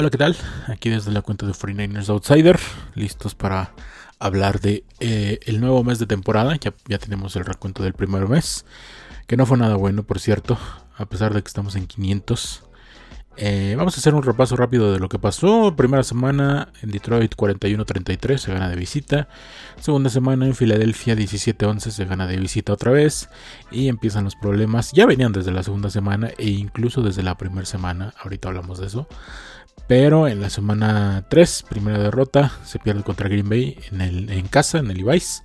Hola, ¿qué tal? Aquí desde la cuenta de 49ers Outsider, listos para hablar de eh, el nuevo mes de temporada. Ya, tenemos el recuento del primer mes, que no fue nada bueno, por cierto, a pesar de que estamos en 500. Eh, vamos a hacer un repaso rápido de lo que pasó. Primera semana en Detroit 41-33 se gana de visita. Segunda semana en Filadelfia 17-11 se gana de visita otra vez. Y empiezan los problemas. Ya venían desde la segunda semana e incluso desde la primera semana. Ahorita hablamos de eso. Pero en la semana 3, primera derrota, se pierde contra Green Bay en, casa, en el Levi's.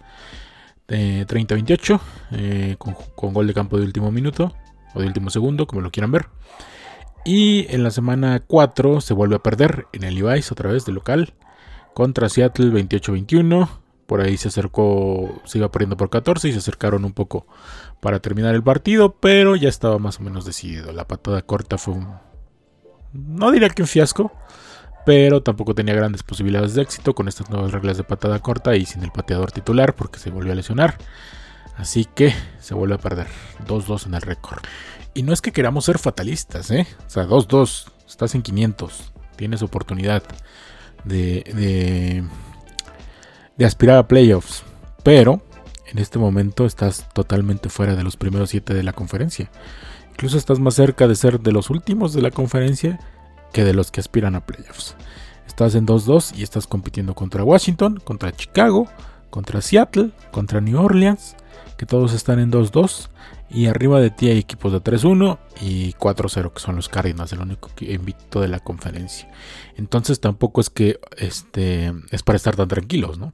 30-28, eh, con, con, gol de campo de último minuto, o de último segundo, como lo quieran ver. Y en la semana 4 se vuelve a perder en el Levi's, otra vez de local, contra Seattle 28-21. Por ahí se acercó, se iba perdiendo por 14 y se acercaron un poco para terminar el partido, pero ya estaba más o menos decidido. La patada corta fue un no diría que un fiasco, pero tampoco tenía grandes posibilidades de éxito con estas nuevas reglas de patada corta y sin el pateador titular porque se volvió a lesionar. Así que se vuelve a perder 2-2 en el récord. Y no es que queramos ser fatalistas, ¿eh? O sea, 2-2, estás en 500, tienes oportunidad de, de, de aspirar a playoffs, pero en este momento estás totalmente fuera de los primeros 7 de la conferencia. Incluso estás más cerca de ser de los últimos de la conferencia que de los que aspiran a playoffs. Estás en 2-2 y estás compitiendo contra Washington, contra Chicago, contra Seattle, contra New Orleans, que todos están en 2-2. Y arriba de ti hay equipos de 3-1 y 4-0, que son los Cardinals, el único invicto de la conferencia. Entonces tampoco es que este, es para estar tan tranquilos, ¿no?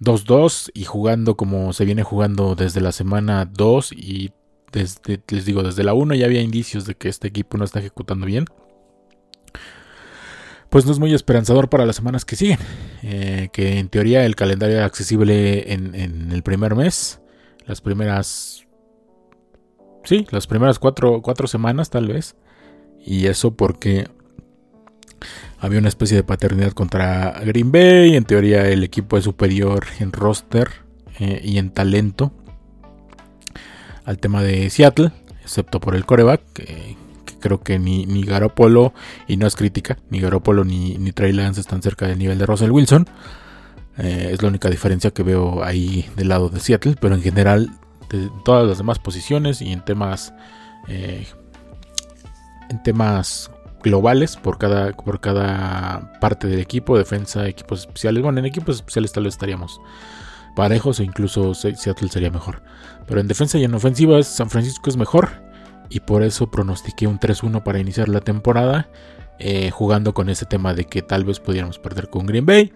2-2 y jugando como se viene jugando desde la semana 2 y desde, les digo, desde la 1 ya había indicios de que este equipo no está ejecutando bien. Pues no es muy esperanzador para las semanas que siguen. Eh, que en teoría el calendario era accesible en, el primer mes. Las primeras. Sí, las primeras cuatro, cuatro semanas tal vez. Y eso porque había una especie de paternidad contra Green Bay. En teoría el equipo es superior en roster eh, y en talento al tema de Seattle, excepto por el coreback, que, creo que ni, ni Garoppolo, y no es crítica, ni Garoppolo ni, ni Trey Lance están cerca del nivel de Russell Wilson. Eh, es la única diferencia que veo ahí del lado de Seattle, pero en general, de todas las demás posiciones y en temas. Eh, en temas globales por cada, por cada parte del equipo, defensa, equipos especiales. Bueno, en equipos especiales tal vez estaríamos parejos o incluso Seattle sería mejor. Pero en defensa y en ofensiva San Francisco es mejor y por eso pronostiqué un 3-1 para iniciar la temporada, eh, jugando con ese tema de que tal vez pudiéramos perder con Green Bay,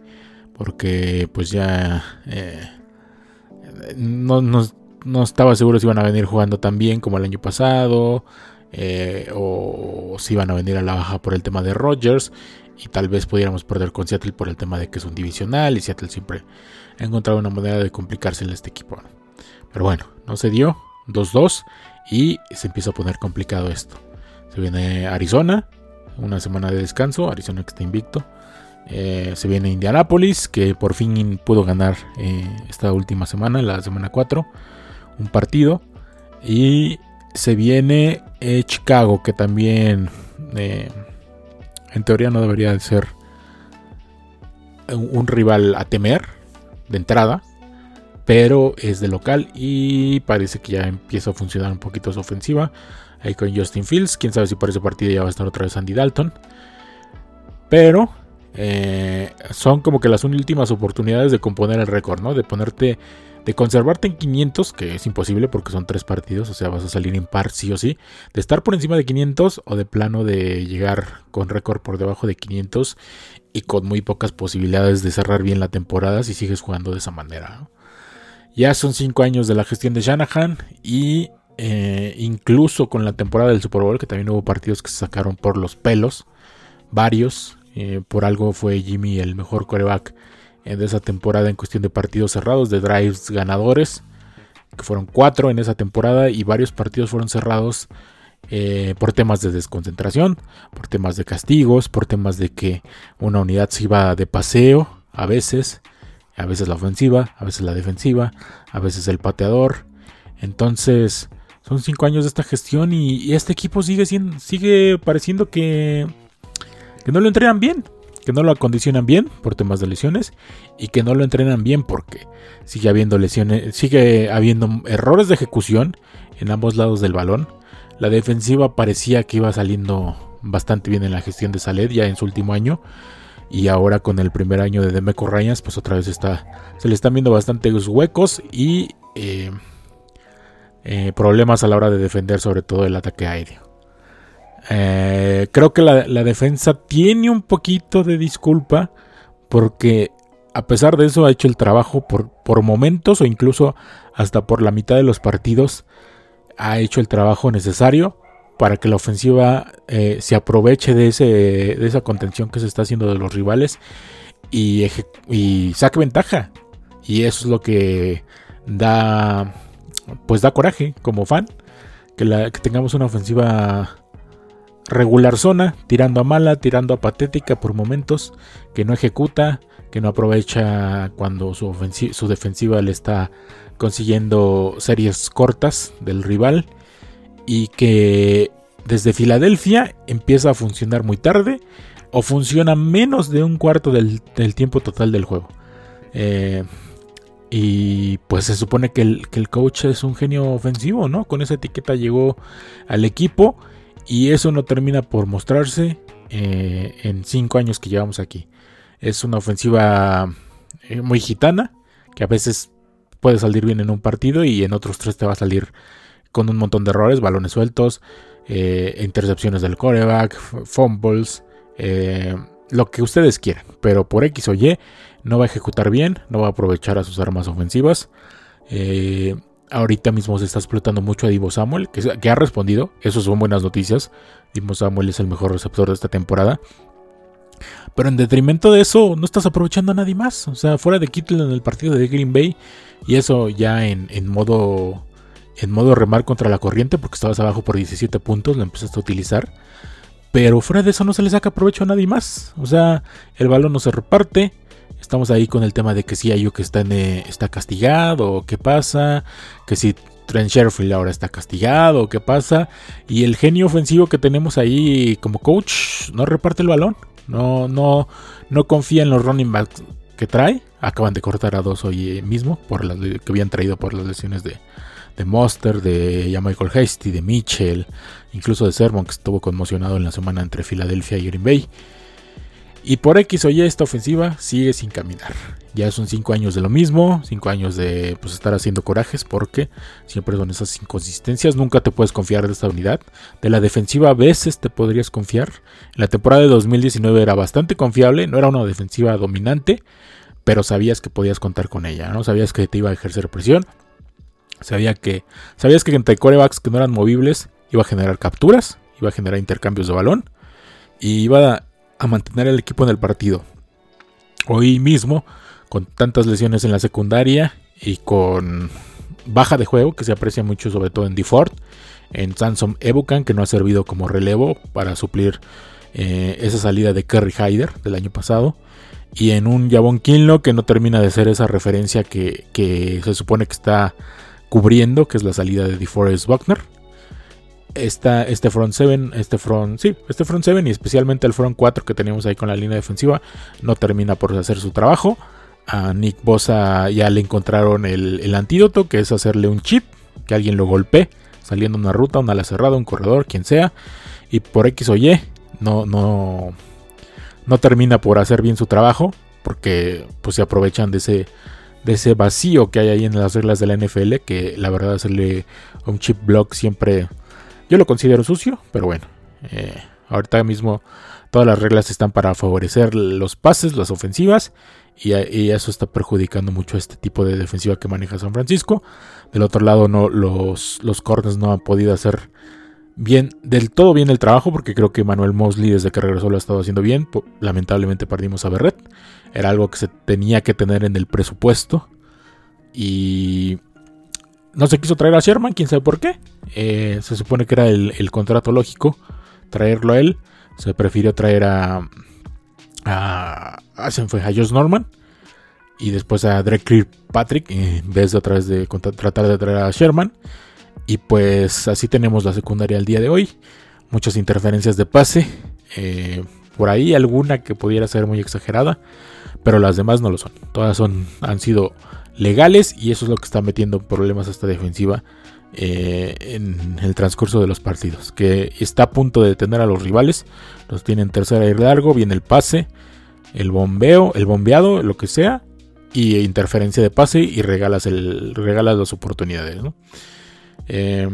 porque pues ya eh, no, no, estaba seguro si iban a venir jugando tan bien como el año pasado. Eh, o, si iban a venir a la baja por el tema de Rodgers y tal vez pudiéramos perder con Seattle por el tema de que es un divisional y Seattle siempre ha encontrado una manera de complicarse en este equipo. Pero bueno, no se dio, 2-2 y se empieza a poner complicado esto. Se viene Arizona, una semana de descanso, Arizona que está invicto. Eh, se viene Indianapolis, que por fin pudo ganar eh, esta última semana, la semana 4, un partido. Y se viene eh, Chicago, que también en teoría no debería de ser un rival a temer de entrada, pero es de local y parece que ya empieza a funcionar un poquito su ofensiva. Ahí con Justin Fields, quién sabe si para ese partido ya va a estar otra vez Andy Dalton. Pero eh, son como que las últimas oportunidades de componer el récord, ¿no? De ponerte, de conservarte en 500, que es imposible porque son tres partidos, o sea, vas a salir en par sí o sí. De estar por encima de 500 o de plano de llegar con récord por debajo de 500 y con muy pocas posibilidades de cerrar bien la temporada si sigues jugando de esa manera. Ya son cinco años de la gestión de Shanahan y eh, incluso con la temporada del Super Bowl, que también hubo partidos que se sacaron por los pelos, varios. Eh, por algo fue Jimmy el mejor coreback de esa temporada en cuestión de partidos cerrados, de drives ganadores, que fueron cuatro en esa temporada y varios partidos fueron cerrados por temas de desconcentración, por temas de castigos, por temas de que una unidad se iba de paseo a veces a veces la ofensiva, a veces la defensiva, a veces el pateador. Entonces, son cinco años de esta gestión y, este equipo sigue siendo, sigue pareciendo que, que no lo entrenan bien, que no lo acondicionan bien por temas de lesiones y que no lo entrenan bien porque sigue habiendo lesiones, sigue habiendo errores de ejecución en ambos lados del balón. La defensiva parecía que iba saliendo bastante bien en la gestión de Saled ya en su último año y ahora con el primer año de Demeco Ryans pues otra vez está se le están viendo bastantes huecos y eh, eh, problemas a la hora de defender sobre todo el ataque aéreo. Eh, creo que la, defensa tiene un poquito de disculpa porque a pesar de eso ha hecho el trabajo por, por momentos o incluso hasta por la mitad de los partidos. Ha hecho el trabajo necesario para que la ofensiva eh, se aproveche de, ese, de esa contención que se está haciendo de los rivales y, saque ventaja. Y eso es lo que da, pues da coraje como fan, que tengamos una ofensiva regular zona, tirando a mala, tirando a patética por momentos, que no ejecuta, que no aprovecha cuando su, su defensiva le está consiguiendo series cortas del rival y que desde Filadelfia empieza a funcionar muy tarde o funciona menos de un cuarto del, tiempo total del juego. Eh, y pues se supone que el, que el coach es un genio ofensivo, ¿no? Con esa etiqueta llegó al equipo y eso no termina por mostrarse eh, en cinco años que llevamos aquí. Es una ofensiva eh, muy gitana, que a veces puede salir bien en un partido y en otros tres te va a salir con un montón de errores, balones sueltos, eh, intercepciones del coreback, fumbles, lo que ustedes quieran. Pero por X o Y no va a ejecutar bien, no va a aprovechar a sus armas ofensivas. Ahorita mismo se está explotando mucho a Divo Samuel, que, ha respondido. Eso son buenas noticias. Divo Samuel es el mejor receptor de esta temporada. Pero en detrimento de eso, no estás aprovechando a nadie más. O sea, fuera de Kittle en el partido de Green Bay. Y eso ya en, modo. En modo remar contra la corriente. Porque estabas abajo por 17 puntos. Lo empezaste a utilizar. Pero fuera de eso no se le saca provecho a nadie más. O sea, el balón no se reparte. Estamos ahí con el tema de que si hay que está, está castigado, qué pasa, que si Trent Sherfield ahora está castigado, qué pasa. Y el genio ofensivo que tenemos ahí como coach no reparte el balón, no, no, no confía en los running backs que trae. Acaban de cortar a dos hoy mismo por las que habían traído por las lesiones de, de Monster, de Michael Hasty, de Mitchell, incluso de Sermon que estuvo conmocionado en la semana entre Filadelfia y Green Bay. Y por X o Y esta ofensiva sigue sin caminar. Ya son 5 años de lo mismo, 5 años de pues, estar haciendo corajes porque siempre son esas inconsistencias. Nunca te puedes confiar de esta unidad. De la defensiva a veces te podrías confiar. En la temporada de 2019 era bastante confiable, no era una defensiva dominante, pero sabías que podías contar con ella, ¿no? Sabías que te iba a ejercer presión. Sabía que, sabías que entre corebacks que no eran movibles iba a generar capturas, iba a generar intercambios de balón y iba a a mantener el equipo en el partido. Hoy mismo, con tantas lesiones en la secundaria y con baja de juego que se aprecia mucho sobre todo en DeFord, en Sansom Ebukan que no ha servido como relevo para suplir eh, esa salida de Kerry Hyder del año pasado y en un Javon Kinlo que no termina de ser esa referencia que, que, se supone que está cubriendo, que es la salida de DeForest Buckner este front 7, este front, sí, este front 7 y especialmente el front 4 que tenemos ahí con la línea defensiva no termina por hacer su trabajo. A Nick Bosa ya le encontraron el, antídoto, que es hacerle un chip, que alguien lo golpee, saliendo una ruta, una ala cerrada, un corredor, quien sea, y por X o Y no, no, no termina por hacer bien su trabajo, porque pues se aprovechan de ese, de ese vacío que hay ahí en las reglas de la NFL, que la verdad hacerle un chip block siempre yo lo considero sucio, pero bueno. Eh, ahorita mismo todas las reglas están para favorecer los pases, las ofensivas. Y, eso está perjudicando mucho este tipo de defensiva que maneja San Francisco. Del otro lado, no, los, los corners no han podido hacer bien, del todo bien el trabajo, porque creo que Manuel Mosley desde que regresó lo ha estado haciendo bien. Lamentablemente perdimos a Berret. Era algo que se tenía que tener en el presupuesto. Y no se quiso traer a Sherman, quién sabe por qué. Eh, se supone que era el, contrato lógico traerlo a él. Se prefirió traer a. a, a a Josh Norman. Y después a Drake Patrick. En vez de otra vez de tratar de traer a Sherman. Y pues así tenemos la secundaria al día de hoy. Muchas interferencias de pase. Eh, por ahí alguna que pudiera ser muy exagerada, pero las demás no lo son. Todas son, han sido legales y eso es lo que está metiendo problemas a esta defensiva eh, en el transcurso de los partidos. Que está a punto de detener a los rivales, los tienen tercera y largo, viene el pase, el bombeo, el bombeado, lo que sea, y interferencia de pase y regalas, el, regalas las oportunidades. Eh,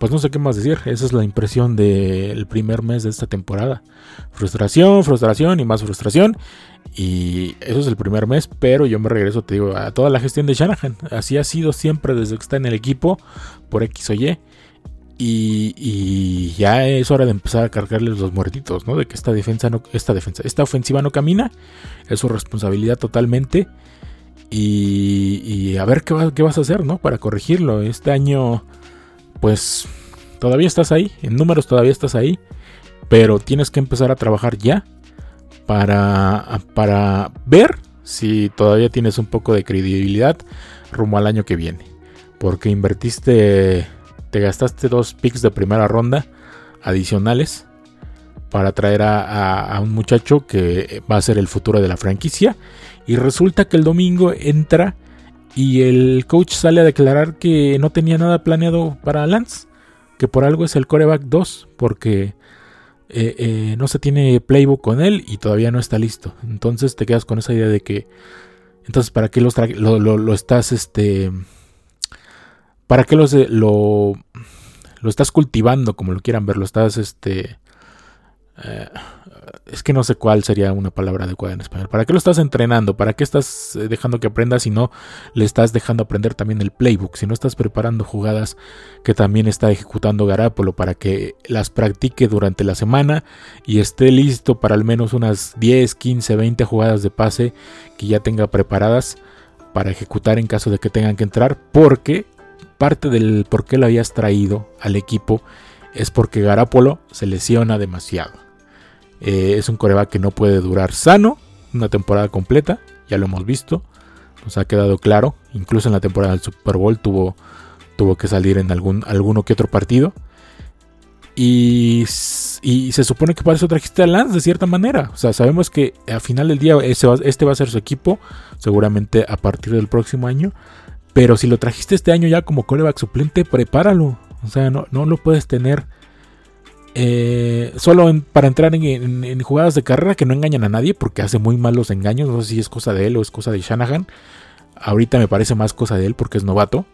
pues no sé qué más decir. Esa es la impresión del primer mes de esta temporada. Frustración, frustración y más frustración. Y eso es el primer mes, pero yo me regreso, te digo, a toda la gestión de Shanahan. Así ha sido siempre desde que está en el equipo, por X o Y. Y, ya es hora de empezar a cargarles los muertitos, ¿no? De que esta defensa, no, esta defensa, esta ofensiva no camina. Es su responsabilidad totalmente. Y, y a ver qué, qué vas a hacer, ¿no? Para corregirlo. Este año pues todavía estás ahí, en números todavía estás ahí, pero tienes que empezar a trabajar ya para, para ver si todavía tienes un poco de credibilidad rumbo al año que viene. Porque invertiste, te gastaste dos picks de primera ronda adicionales para traer a, a, un muchacho que va a ser el futuro de la franquicia. Y resulta que el domingo entra y el coach sale a declarar que no tenía nada planeado para Lance, que por algo es el coreback 2, porque eh, eh, no se tiene playbook con él y todavía no está listo. Entonces te quedas con esa idea de que, entonces, ¿para qué los lo, lo, estás, este, para qué los, lo, lo estás cultivando, como lo quieran ver, lo estás, este, eh, es que no sé cuál sería una palabra adecuada en español. ¿Para qué lo estás entrenando? ¿Para qué estás eh, dejando que aprenda si no le estás dejando aprender también el playbook? Si no estás preparando jugadas que también está ejecutando Garapolo para que las practique durante la semana y esté listo para al menos unas 10, 15, 20 jugadas de pase que ya tenga preparadas para ejecutar en caso de que tengan que entrar. Porque parte del por qué lo habías traído al equipo es porque Garapolo se lesiona demasiado. Eh, es un coreback que no puede durar sano una temporada completa, ya lo hemos visto, nos ha quedado claro. Incluso en la temporada del Super Bowl tuvo, tuvo que salir en algún, alguno que otro partido. Y, se supone que para eso trajiste a Lance de cierta manera. O sea, sabemos que al final del día este va a ser su equipo, seguramente a partir del próximo año. Pero si lo trajiste este año ya como coreback suplente, prepáralo. O sea, no, no lo puedes tener eh, solo para entrar en, jugadas de carrera que no engañan a nadie porque hace muy malos engaños. No sé si es cosa de él o es cosa de Shanahan. Ahorita me parece más cosa de él porque es novato.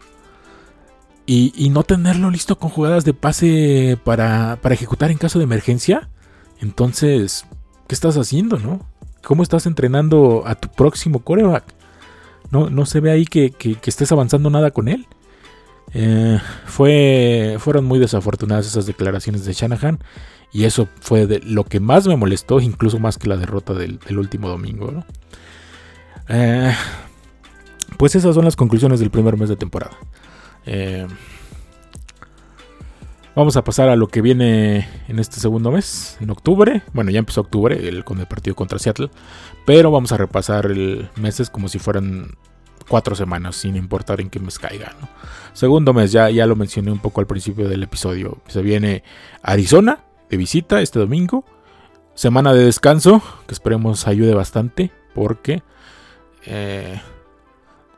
Y, no tenerlo listo con jugadas de pase para, ejecutar en caso de emergencia. Entonces, ¿qué estás haciendo, no? ¿Cómo estás entrenando a tu próximo coreback? No, no se ve ahí que estés avanzando nada con él. Eh, fue, fueron muy desafortunadas esas declaraciones de Shanahan y eso fue lo que más me molestó, incluso más que la derrota del, último domingo. Eh, pues esas son las conclusiones del primer mes de temporada. Eh, vamos a pasar a lo que viene en este segundo mes, en octubre. Bueno, ya empezó octubre con el partido contra Seattle, pero vamos a repasar el meses como si fueran cuatro semanas, sin importar en qué mes caiga. Segundo mes, ya, ya lo mencioné un poco al principio del episodio. Se viene Arizona de visita este domingo. Semana de descanso, que esperemos ayude bastante, porque eh,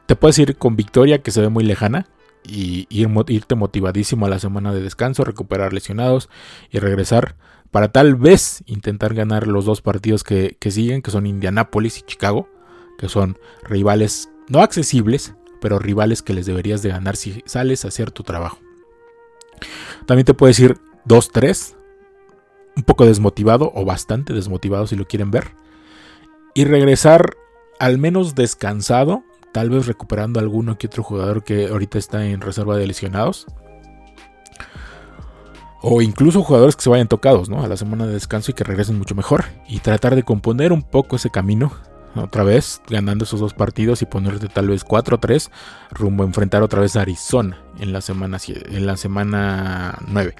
te puedes ir con victoria que se ve muy lejana y irte motivadísimo a la semana de descanso, recuperar lesionados y regresar para tal vez intentar ganar los dos partidos que, que siguen, que son Indianápolis y Chicago, que son rivales no accesibles, pero rivales que les deberías de ganar si sales a hacer tu trabajo. También te puedes ir 2-3, un poco desmotivado o bastante desmotivado si lo quieren ver. Y regresar al menos descansado, tal vez recuperando alguno que otro jugador que ahorita está en reserva de lesionados. O incluso jugadores que se vayan tocados ¿no? a la semana de descanso y que regresen mucho mejor. Y tratar de componer un poco ese camino otra vez, ganando esos dos partidos y ponerte tal vez 4-3 rumbo a enfrentar otra vez a Arizona en la semana, en la semana 9.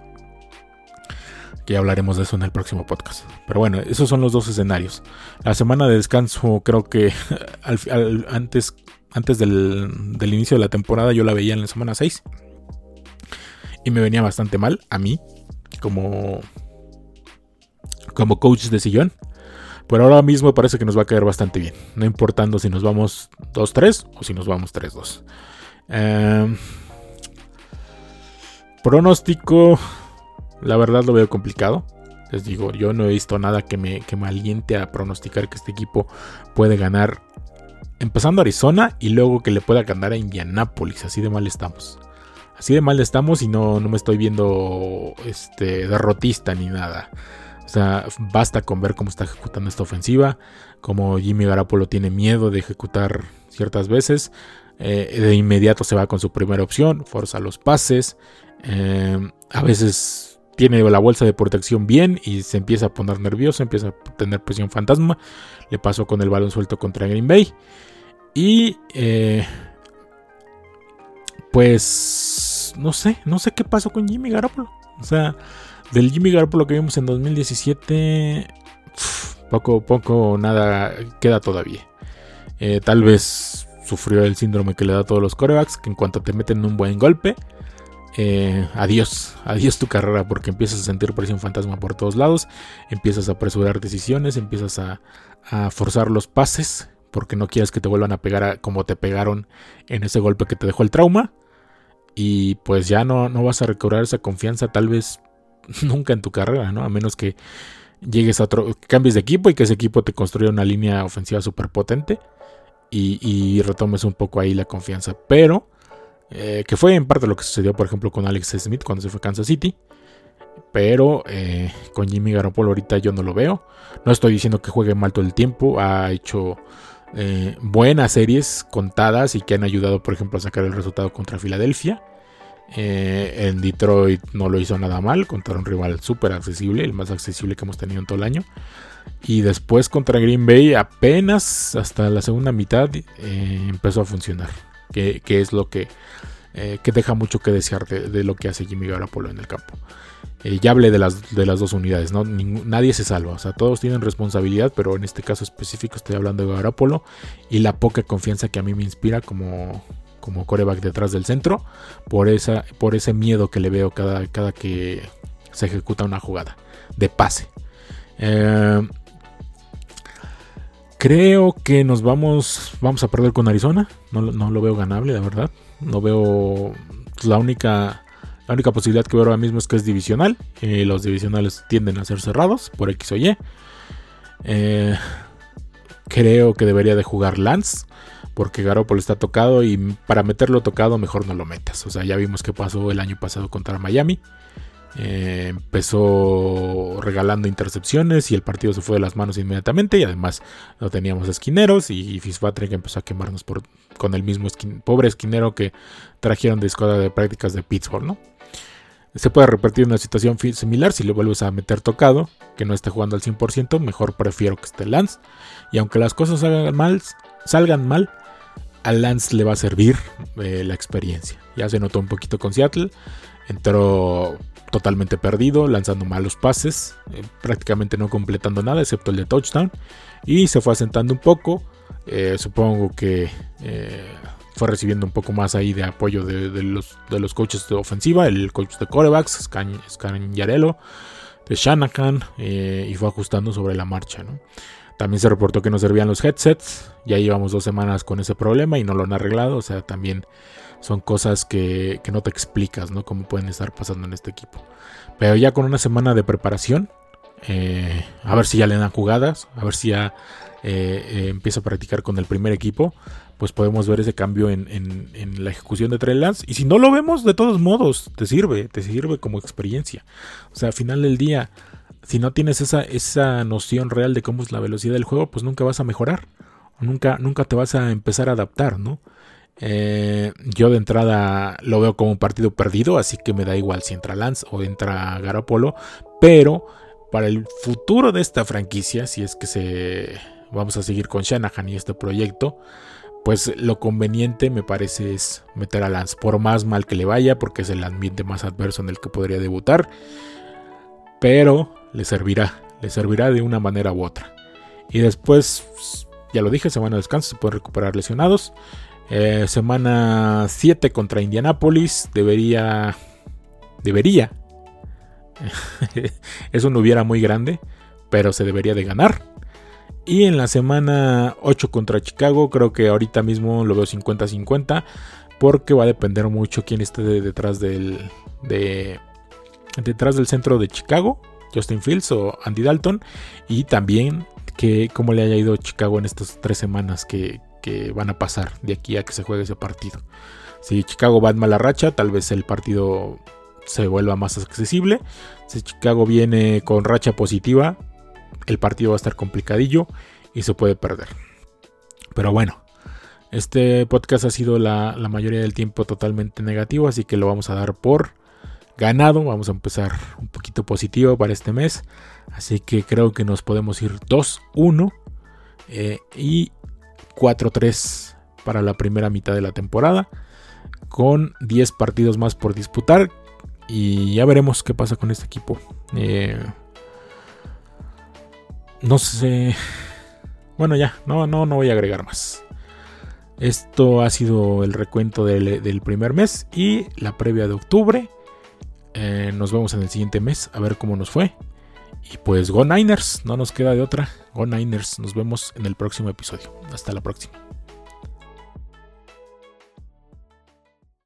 Que ya hablaremos de eso en el próximo podcast. Pero bueno, esos son los dos escenarios. La semana de descanso creo que antes, antes del, inicio de la temporada yo la veía en la semana 6. Y me venía bastante mal a mí como, como coach de sillón Pero ahora mismo parece que nos va a caer bastante bien. No importando si nos vamos 2-3 o si nos vamos 3-2. Em, pronóstico, la verdad lo veo complicado. Les digo, yo no he visto nada que me, que aliente a pronosticar que este equipo puede ganar. Empezando Arizona y luego que le pueda ganar a Indianapolis. Así de mal estamos. Así de mal estamos y no, no me estoy viendo este, derrotista ni nada. O sea, basta con ver cómo está ejecutando esta ofensiva, como Jimmy Garapolo tiene miedo de ejecutar ciertas veces. Eh, de inmediato se va con su primera opción, forza los pases. Eh, a veces tiene la bolsa de protección bien y se empieza a poner nervioso, empieza a tener presión fantasma. Le pasó con el balón suelto contra Green Bay. Y eh, pues no sé, no sé qué pasó con Jimmy Garapolo. O sea, del Jimmy Garoppolo que vimos en 2017, poco, poco, nada queda todavía. Eh, tal vez sufrió el síndrome que le da a todos los corebacks, que en cuanto te meten un buen golpe, eh, adiós, adiós tu carrera, porque empiezas a sentir presión fantasma por todos lados, empiezas a apresurar decisiones, empiezas a, forzar los pases, porque no quieres que te vuelvan a pegar como te pegaron en ese golpe que te dejó el trauma. Y pues ya no, no vas a recobrar esa confianza tal vez nunca en tu carrera, ¿no? A menos que llegues a otro, cambies de equipo y que ese equipo te construya una línea ofensiva súper potente y, retomes un poco ahí la confianza. Pero, eh, que fue en parte lo que sucedió, por ejemplo, con Alex Smith cuando se fue a Kansas City. Pero eh, con Jimmy Garoppolo ahorita yo no lo veo. No estoy diciendo que juegue mal todo el tiempo. Ha hecho eh, buenas series contadas y que han ayudado, por ejemplo, a sacar el resultado contra Filadelfia. Eh, en Detroit no lo hizo nada mal, contra un rival súper accesible, el más accesible que hemos tenido en todo el año. Y después contra Green Bay apenas hasta la segunda mitad eh, empezó a funcionar, que, es lo que, eh, que, deja mucho que desear de, lo que hace Jimmy Garoppolo en el campo. ya hablé de las, de las dos unidades, ¿no? nadie se salva, o sea, todos tienen responsabilidad, pero en este caso específico estoy hablando de Garoppolo y la poca confianza que a mí me inspira como, como coreback detrás del centro por, esa, por ese miedo que le veo cada, cada que se ejecuta una jugada de pase. Eh, creo que nos vamos, vamos a perder con Arizona. No, lo veo ganable, la verdad. No veo la única, la única posibilidad que veo ahora mismo es que es divisional. y los divisionales tienden a ser cerrados por X o Y. Eh, creo que debería de jugar Lance porque Garoppolo está tocado y para meterlo tocado mejor no lo metas. O sea, ya vimos qué pasó el año pasado contra Miami. Eh, empezó regalando intercepciones y el partido se fue de las manos inmediatamente y además no teníamos esquineros y Fitzpatrick empezó a quemarnos con el mismo pobre esquinero que trajeron de escuadra de prácticas de Pittsburgh, ¿no? Se puede repetir una situación similar si lo vuelves a meter tocado, que no esté jugando al 100%, mejor prefiero que esté Lance. Y aunque las cosas salgan mal, salgan mal a Lance le va a servir eh, la experiencia. Ya se notó un poquito con Seattle. Entró totalmente perdido, lanzando malos pases, eh, prácticamente no completando nada, excepto el de touchdown. Y se fue asentando un poco. Eh, supongo que fue recibiendo un poco más ahí de apoyo de, los, de los coaches de ofensiva, el coach de corebacks, Scan, Yarelo, de Shanahan, y fue ajustando sobre la marcha. ¿no? También se reportó que no servían los headsets. Ya llevamos dos semanas con ese problema y no lo han arreglado. O sea, también son cosas que, no te explicas, ¿no? Cómo pueden estar pasando en este equipo. Pero ya con una semana de preparación, eh, a ver si ya le dan jugadas, a ver si ya eh, eh, empieza a practicar con el primer equipo, pues podemos ver ese cambio en, en, la ejecución de Trey Y si no lo vemos, de todos modos, te sirve, te sirve como experiencia. O sea, al final del día, si no tienes esa, esa noción real de cómo es la velocidad del juego, pues nunca vas a mejorar. Nunca, nunca te vas a empezar a adaptar, ¿no? Eh, yo de entrada lo veo como un partido perdido, así que me da igual si entra Lance o entra Garopolo. Pero para el futuro de esta franquicia, si es que se vamos a seguir con Shanahan y este proyecto, pues lo conveniente me parece es meter a Lance, por más mal que le vaya, porque es el ambiente más adverso en el que podría debutar. Pero le servirá, le servirá de una manera u otra. Y después, ya lo dije, semana de descanso, se pueden recuperar lesionados. Eh, semana 7 contra Indianapolis, debería, debería, es un hubiera muy grande, pero se debería de ganar. Y en la semana 8 contra Chicago, creo que ahorita mismo lo veo 50-50. Porque va a depender mucho quién esté detrás del. De, detrás del centro de Chicago. Justin Fields o Andy Dalton. Y también que cómo le haya ido Chicago en estas tres semanas que, que van a pasar de aquí a que se juegue ese partido. Si Chicago va en mala racha, tal vez el partido se vuelva más accesible. Si Chicago viene con racha positiva, el partido va a estar complicadillo y se puede perder. Pero bueno, este podcast ha sido la, mayoría del tiempo totalmente negativo, así que lo vamos a dar por ganado. Vamos a empezar un poquito positivo para este mes. Así que creo que nos podemos ir 2-1 eh, y 4-3 para la primera mitad de la temporada. Con 10 partidos más por disputar. Y ya veremos qué pasa con este equipo. Eh, no sé. Bueno, ya, no, no, no voy a agregar más. Esto ha sido el recuento del, primer mes y la previa de octubre. Eh, nos vemos en el siguiente mes a ver cómo nos fue. Y pues Go Niners, no nos queda de otra. Go Niners, nos vemos en el próximo episodio. Hasta la próxima.